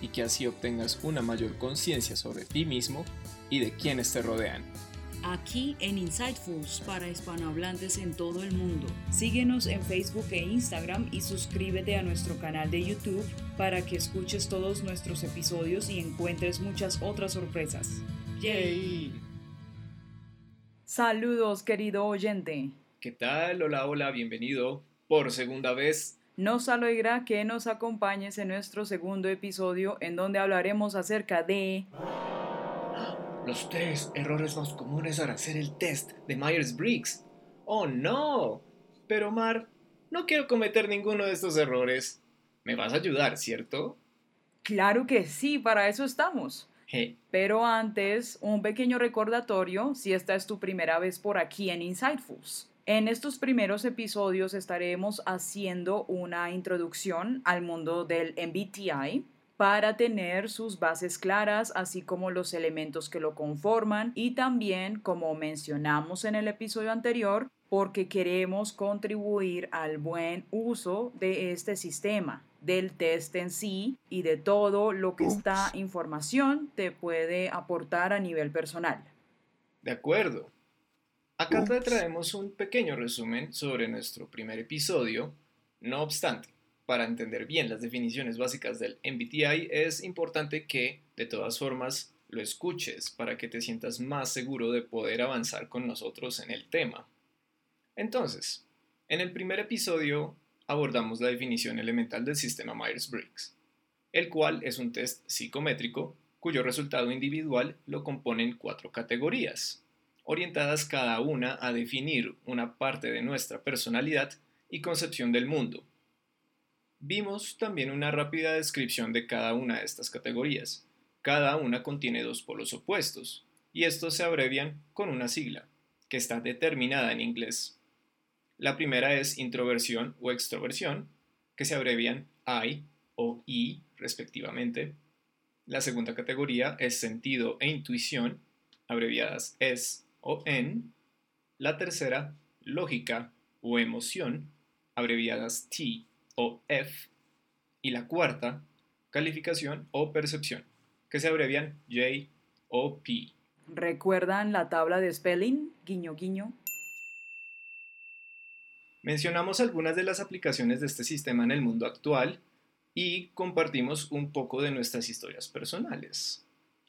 y que así obtengas una mayor conciencia sobre ti mismo y de quienes te rodean. Aquí en Insightfuls para hispanohablantes en todo el mundo. Síguenos en Facebook e Instagram y suscríbete a nuestro canal de YouTube para que escuches todos nuestros episodios y encuentres muchas otras sorpresas. ¡Yay! Saludos, querido oyente. ¿Qué tal? Hola, hola, bienvenido por segunda vez nos alegra que nos acompañes en nuestro segundo episodio en donde hablaremos acerca de... Los tres errores más comunes al hacer el test de Myers-Briggs. ¡Oh no! Pero Mar, no quiero cometer ninguno de estos errores. Me vas a ayudar, ¿cierto? Claro que sí, para eso estamos. Pero antes, un pequeño recordatorio si esta es tu primera vez por aquí en Insightfuls. En estos primeros episodios estaremos haciendo una introducción al mundo del MBTI para tener sus bases claras, así como los elementos que lo conforman y también, como mencionamos en el episodio anterior, porque queremos contribuir al buen uso de este sistema, del test en sí y de todo lo que esta información te puede aportar a nivel personal. De acuerdo. Acá te traemos un pequeño resumen sobre nuestro primer episodio. No obstante, para entender bien las definiciones básicas del MBTI es importante que, de todas formas, lo escuches para que te sientas más seguro de poder avanzar con nosotros en el tema. Entonces, en el primer episodio abordamos la definición elemental del sistema Myers-Briggs, el cual es un test psicométrico cuyo resultado individual lo componen cuatro categorías, orientadas cada una a definir una parte de nuestra personalidad y concepción del mundo. Vimos también una rápida descripción de cada una de estas categorías. Cada una contiene dos polos opuestos, y estos se abrevian con una sigla, que está determinada en inglés. La primera es introversión o extroversión, que se abrevian I o I respectivamente. La segunda categoría es sentido e intuición, abreviadas S o en, la tercera, lógica o emoción, abreviadas T o F, y la cuarta, calificación o percepción, que se abrevian J o P. ¿Recuerdan la tabla de spelling? Guiño, guiño. Mencionamos algunas de las aplicaciones de este sistema en el mundo actual y compartimos un poco de nuestras historias personales.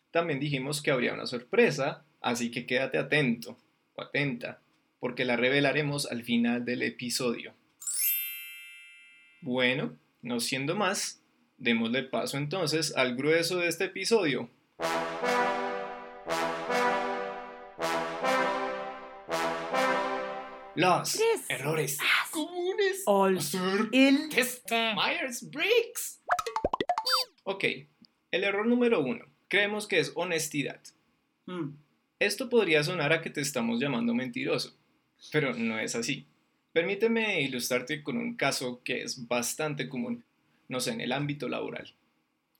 También dijimos que habría una sorpresa Así que quédate atento o atenta, porque la revelaremos al final del episodio. Bueno, no siendo más, démosle paso entonces al grueso de este episodio. Los errores comunes al el test Myers-Briggs. Ok, el error número uno. Creemos que es honestidad. Hmm. Esto podría sonar a que te estamos llamando mentiroso, pero no es así. Permíteme ilustrarte con un caso que es bastante común, no sé, en el ámbito laboral.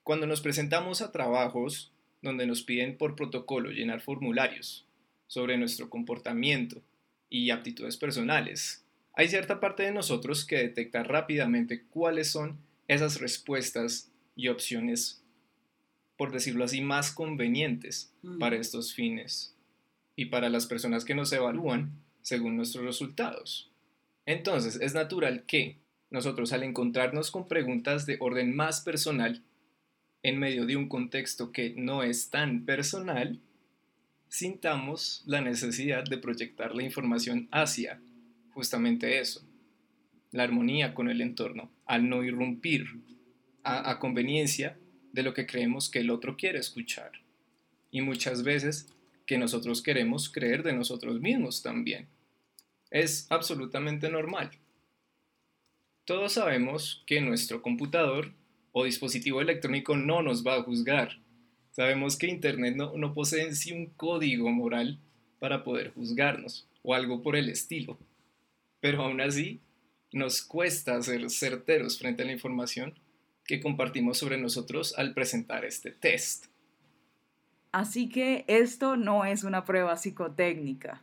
Cuando nos presentamos a trabajos donde nos piden por protocolo llenar formularios sobre nuestro comportamiento y aptitudes personales, hay cierta parte de nosotros que detecta rápidamente cuáles son esas respuestas y opciones por decirlo así, más convenientes para estos fines y para las personas que nos evalúan según nuestros resultados. Entonces, es natural que nosotros al encontrarnos con preguntas de orden más personal, en medio de un contexto que no es tan personal, sintamos la necesidad de proyectar la información hacia justamente eso, la armonía con el entorno, al no irrumpir a, a conveniencia de lo que creemos que el otro quiere escuchar. Y muchas veces que nosotros queremos creer de nosotros mismos también. Es absolutamente normal. Todos sabemos que nuestro computador o dispositivo electrónico no nos va a juzgar Sabemos que Internet no, posee en sí un código moral para poder juzgarnos o algo por el estilo. Pero aún así, nos cuesta ser certeros frente a la información que compartimos sobre nosotros al presentar este test. Así que esto no es una prueba psicotécnica.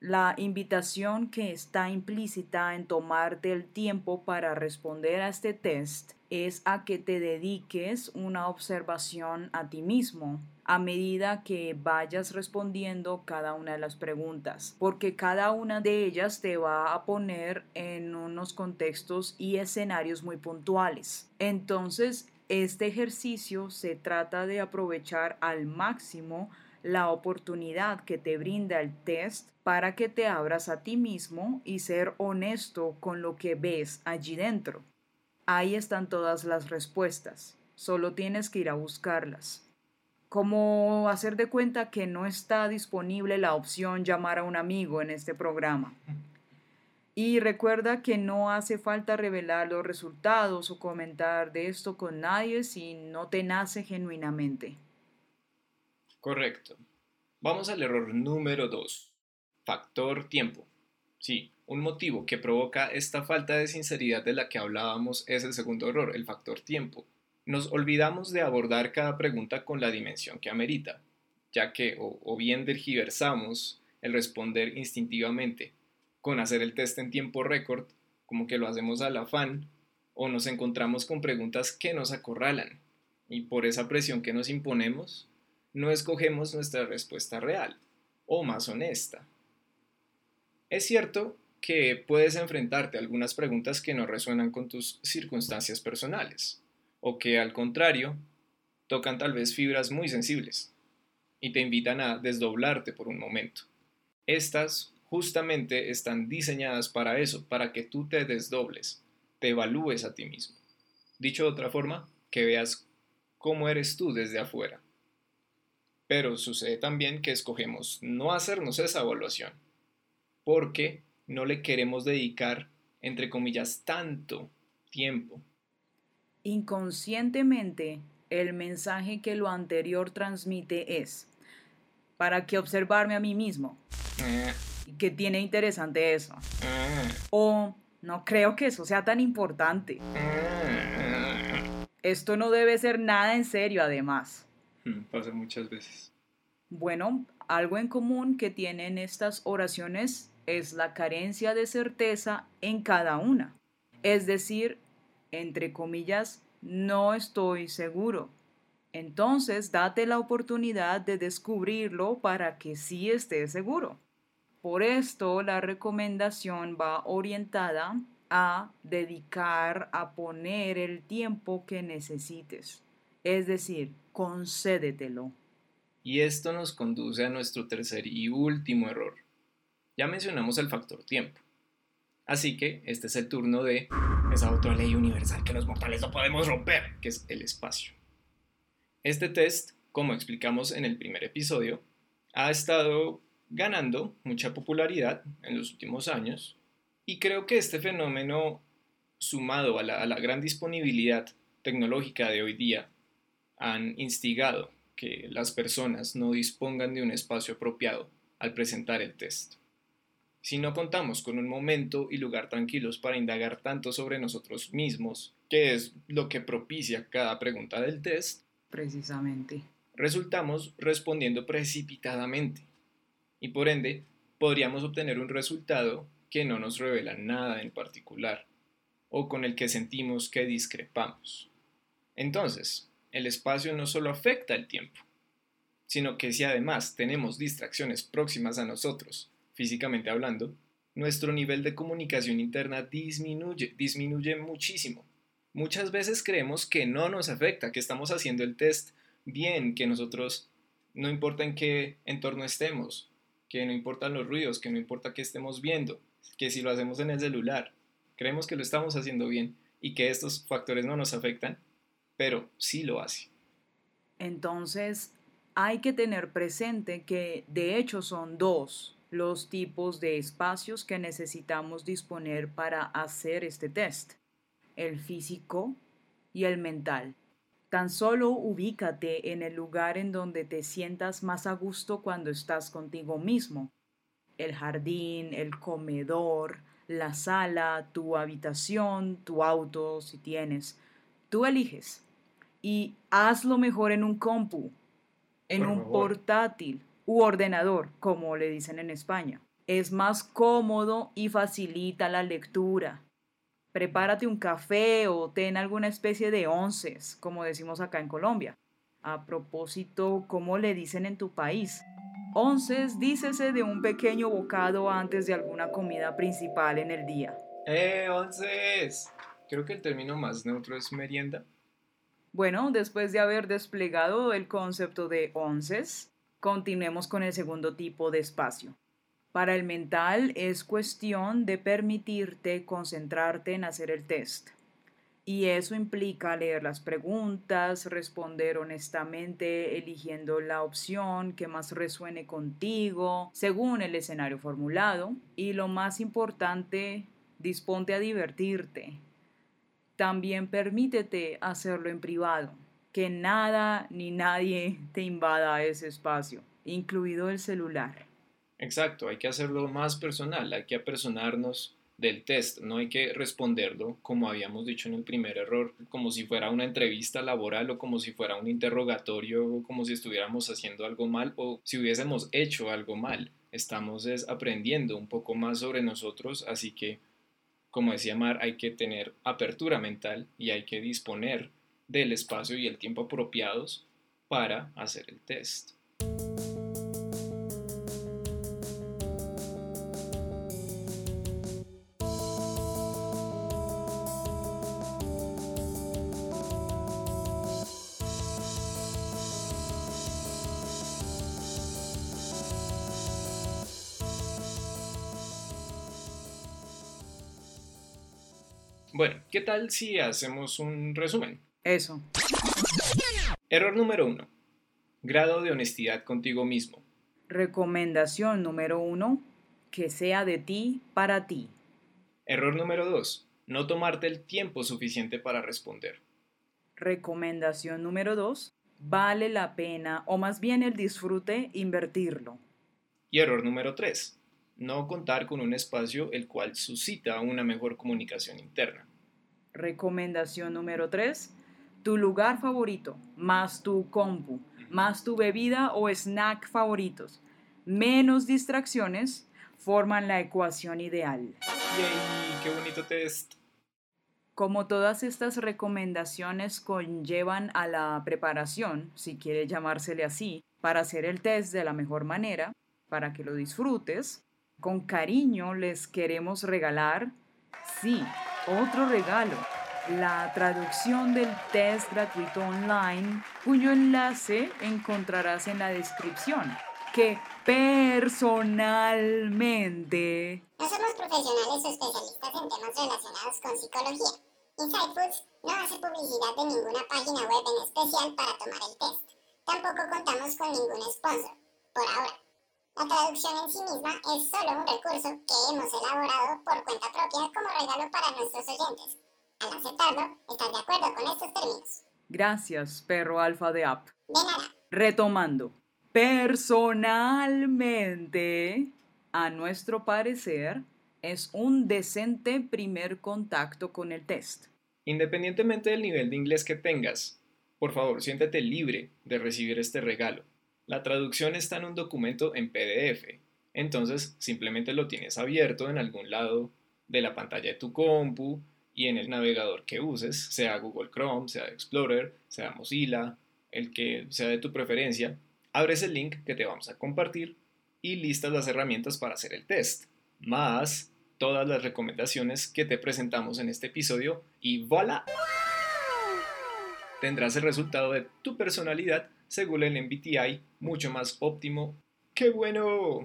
La invitación que está implícita en tomarte el tiempo para responder a este test es a que te dediques una observación a ti mismo a medida que vayas respondiendo cada una de las preguntas, porque cada una de ellas te va a poner en unos contextos y escenarios muy puntuales. Entonces, este ejercicio se trata de aprovechar al máximo la oportunidad que te brinda el test para que te abras a ti mismo y ser honesto con lo que ves allí dentro. Ahí están todas las respuestas, solo tienes que ir a buscarlas. Como hacer de cuenta que no está disponible la opción llamar a un amigo en este programa. Y recuerda que no hace falta revelar los resultados o comentar de esto con nadie si no te nace genuinamente. Correcto. Vamos al error número 2. Factor tiempo. Sí, un motivo que provoca esta falta de sinceridad de la que hablábamos es el segundo error, el factor tiempo. Nos olvidamos de abordar cada pregunta con la dimensión que amerita, ya que o, bien dergiversamos el responder instintivamente con hacer el test en tiempo récord, como que lo hacemos al afán, o nos encontramos con preguntas que nos acorralan, y por esa presión que nos imponemos, no escogemos nuestra respuesta real o más honesta. Es cierto que puedes enfrentarte a algunas preguntas que no resuenan con tus circunstancias personales, o que al contrario, tocan tal vez fibras muy sensibles y te invitan a desdoblarte por un momento. Estas justamente están diseñadas para eso, para que tú te desdobles, te evalúes a ti mismo. Dicho de otra forma, que veas cómo eres tú desde afuera. Pero sucede también que escogemos no hacernos esa evaluación, porque no le queremos dedicar, entre comillas, tanto tiempo. Inconscientemente, el mensaje que lo anterior transmite es, ¿para qué observarme a mí mismo? Eh. ¿Qué tiene interesante eso? Eh. O, no creo que eso sea tan importante. Eh. Esto no debe ser nada en serio, además. Hmm, pasa muchas veces. Bueno, algo en común que tienen estas oraciones es la carencia de certeza en cada una. Es decir, entre comillas, no estoy seguro. Entonces, date la oportunidad de descubrirlo para que sí estés seguro. Por esto, la recomendación va orientada a dedicar, a poner el tiempo que necesites. Es decir, concédetelo. Y esto nos conduce a nuestro tercer y último error ya mencionamos el factor tiempo. Así que este es el turno de esa otra ley universal que los mortales no podemos romper, que es el espacio. Este test, como explicamos en el primer episodio, ha estado ganando mucha popularidad en los últimos años. Y creo que este fenómeno, sumado a la, a la gran disponibilidad tecnológica de hoy día, han instigado que las personas no dispongan de un espacio apropiado al presentar el test. Si no contamos con un momento y lugar tranquilos para indagar tanto sobre nosotros mismos, que es lo que propicia cada pregunta del test, precisamente, resultamos respondiendo precipitadamente y por ende podríamos obtener un resultado que no nos revela nada en particular o con el que sentimos que discrepamos. Entonces, el espacio no solo afecta el tiempo, sino que si además tenemos distracciones próximas a nosotros físicamente hablando, nuestro nivel de comunicación interna disminuye, disminuye muchísimo. Muchas veces creemos que no nos afecta, que estamos haciendo el test bien, que nosotros no importa en qué entorno estemos, que no importan los ruidos, que no importa qué estemos viendo, que si lo hacemos en el celular, creemos que lo estamos haciendo bien y que estos factores no nos afectan, pero sí lo hace. Entonces, hay que tener presente que de hecho son dos los tipos de espacios que necesitamos disponer para hacer este test, el físico y el mental. Tan solo ubícate en el lugar en donde te sientas más a gusto cuando estás contigo mismo. El jardín, el comedor, la sala, tu habitación, tu auto, si tienes. Tú eliges. Y hazlo mejor en un compu, en un portátil u ordenador, como le dicen en España. Es más cómodo y facilita la lectura prepárate un café o ten alguna especie de onces, como decimos acá en Colombia. A propósito, ¿cómo le dicen en tu país? Onces, dícese de un pequeño bocado antes de alguna comida principal en el día. ¡Eh, onces! Creo que el término más neutro es merienda. Bueno, después de haber desplegado el concepto de onces, continuemos con el segundo tipo de espacio. Para el mental es cuestión de permitirte concentrarte en hacer el test. Y eso implica leer las preguntas, responder honestamente eligiendo la opción que más resuene contigo según el escenario formulado. Y lo más importante, disponte a divertirte. También permítete hacerlo en privado, que nada ni nadie te invada ese espacio, incluido el celular. Exacto, hay que hacerlo más personal, hay que apersonarnos del test, no hay que responderlo como habíamos dicho en el primer error, como si fuera una entrevista laboral o como si fuera un interrogatorio o como si estuviéramos haciendo algo mal o si hubiésemos hecho algo mal. Estamos aprendiendo un poco más sobre nosotros, así que, como decía Mar, hay que tener apertura mental y hay que disponer del espacio y el tiempo apropiados para hacer el test. ¿Qué tal si hacemos un resumen? Eso. Error número uno. Grado de honestidad contigo mismo. Recomendación número uno. Que sea de ti para ti. Error número dos. No tomarte el tiempo suficiente para responder. Recomendación número dos. Vale la pena, o más bien el disfrute, invertirlo. Y error número tres no contar con un espacio el cual suscita una mejor comunicación interna. Recomendación número 3. Tu lugar favorito, más tu compu, más tu bebida o snack favoritos, menos distracciones, forman la ecuación ideal. ¡Yay! ¡Qué bonito test! Como todas estas recomendaciones conllevan a la preparación, si quiere llamársele así, para hacer el test de la mejor manera, para que lo disfrutes, con cariño les queremos regalar, sí, otro regalo, la traducción del test gratuito online, cuyo enlace encontrarás en la descripción, que personalmente... No somos profesionales o especialistas en temas relacionados con psicología. Inside Foods no hace publicidad de ninguna página web en especial para tomar el test. Tampoco contamos con ningún sponsor, por ahora. La traducción en sí misma es solo un recurso que hemos elaborado por cuenta propia como regalo para nuestros oyentes. Al aceptarlo, ¿estás de acuerdo con estos términos? Gracias, perro alfa de app. De nada. Retomando. Personalmente, a nuestro parecer, es un decente primer contacto con el test. Independientemente del nivel de inglés que tengas, por favor, siéntete libre de recibir este regalo. La traducción está en un documento en PDF, entonces simplemente lo tienes abierto en algún lado de la pantalla de tu compu y en el navegador que uses, sea Google Chrome, sea Explorer, sea Mozilla, el que sea de tu preferencia, abres el link que te vamos a compartir y listas las herramientas para hacer el test, más todas las recomendaciones que te presentamos en este episodio y voilà. Tendrás el resultado de tu personalidad según el MBTI, mucho más óptimo. ¡Qué bueno!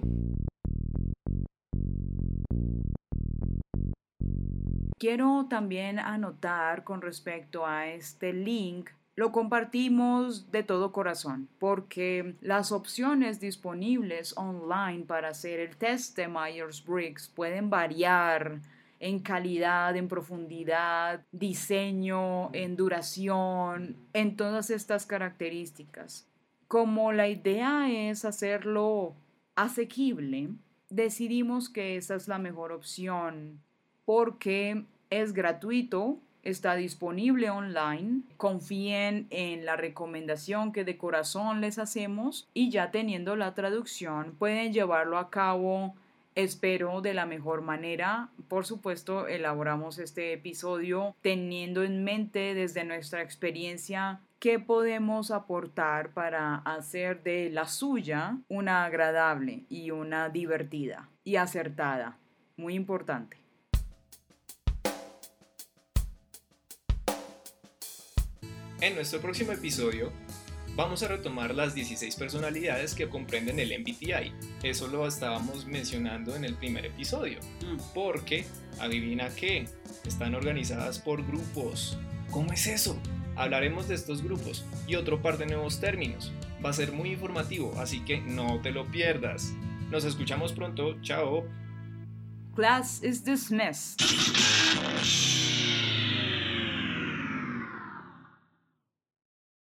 Quiero también anotar con respecto a este link lo compartimos de todo corazón porque las opciones disponibles online para hacer el test de Myers-Briggs pueden variar en calidad, en profundidad, diseño, en duración, en todas estas características. Como la idea es hacerlo asequible, decidimos que esa es la mejor opción porque es gratuito, está disponible online. Confíen en la recomendación que de corazón les hacemos y ya teniendo la traducción pueden llevarlo a cabo espero de la mejor manera. Por supuesto, elaboramos este episodio teniendo en mente desde nuestra experiencia qué podemos aportar para hacer de la suya una agradable y una divertida y acertada. Muy importante. En nuestro próximo episodio vamos a retomar las 16 personalidades que comprenden el MBTI. Eso lo estábamos mencionando en el primer episodio. Mm. Porque, adivina qué, están organizadas por grupos. ¿Cómo es eso? Hablaremos de estos grupos y otro par de nuevos términos. Va a ser muy informativo, así que no te lo pierdas. Nos escuchamos pronto. Chao. Class is dismissed.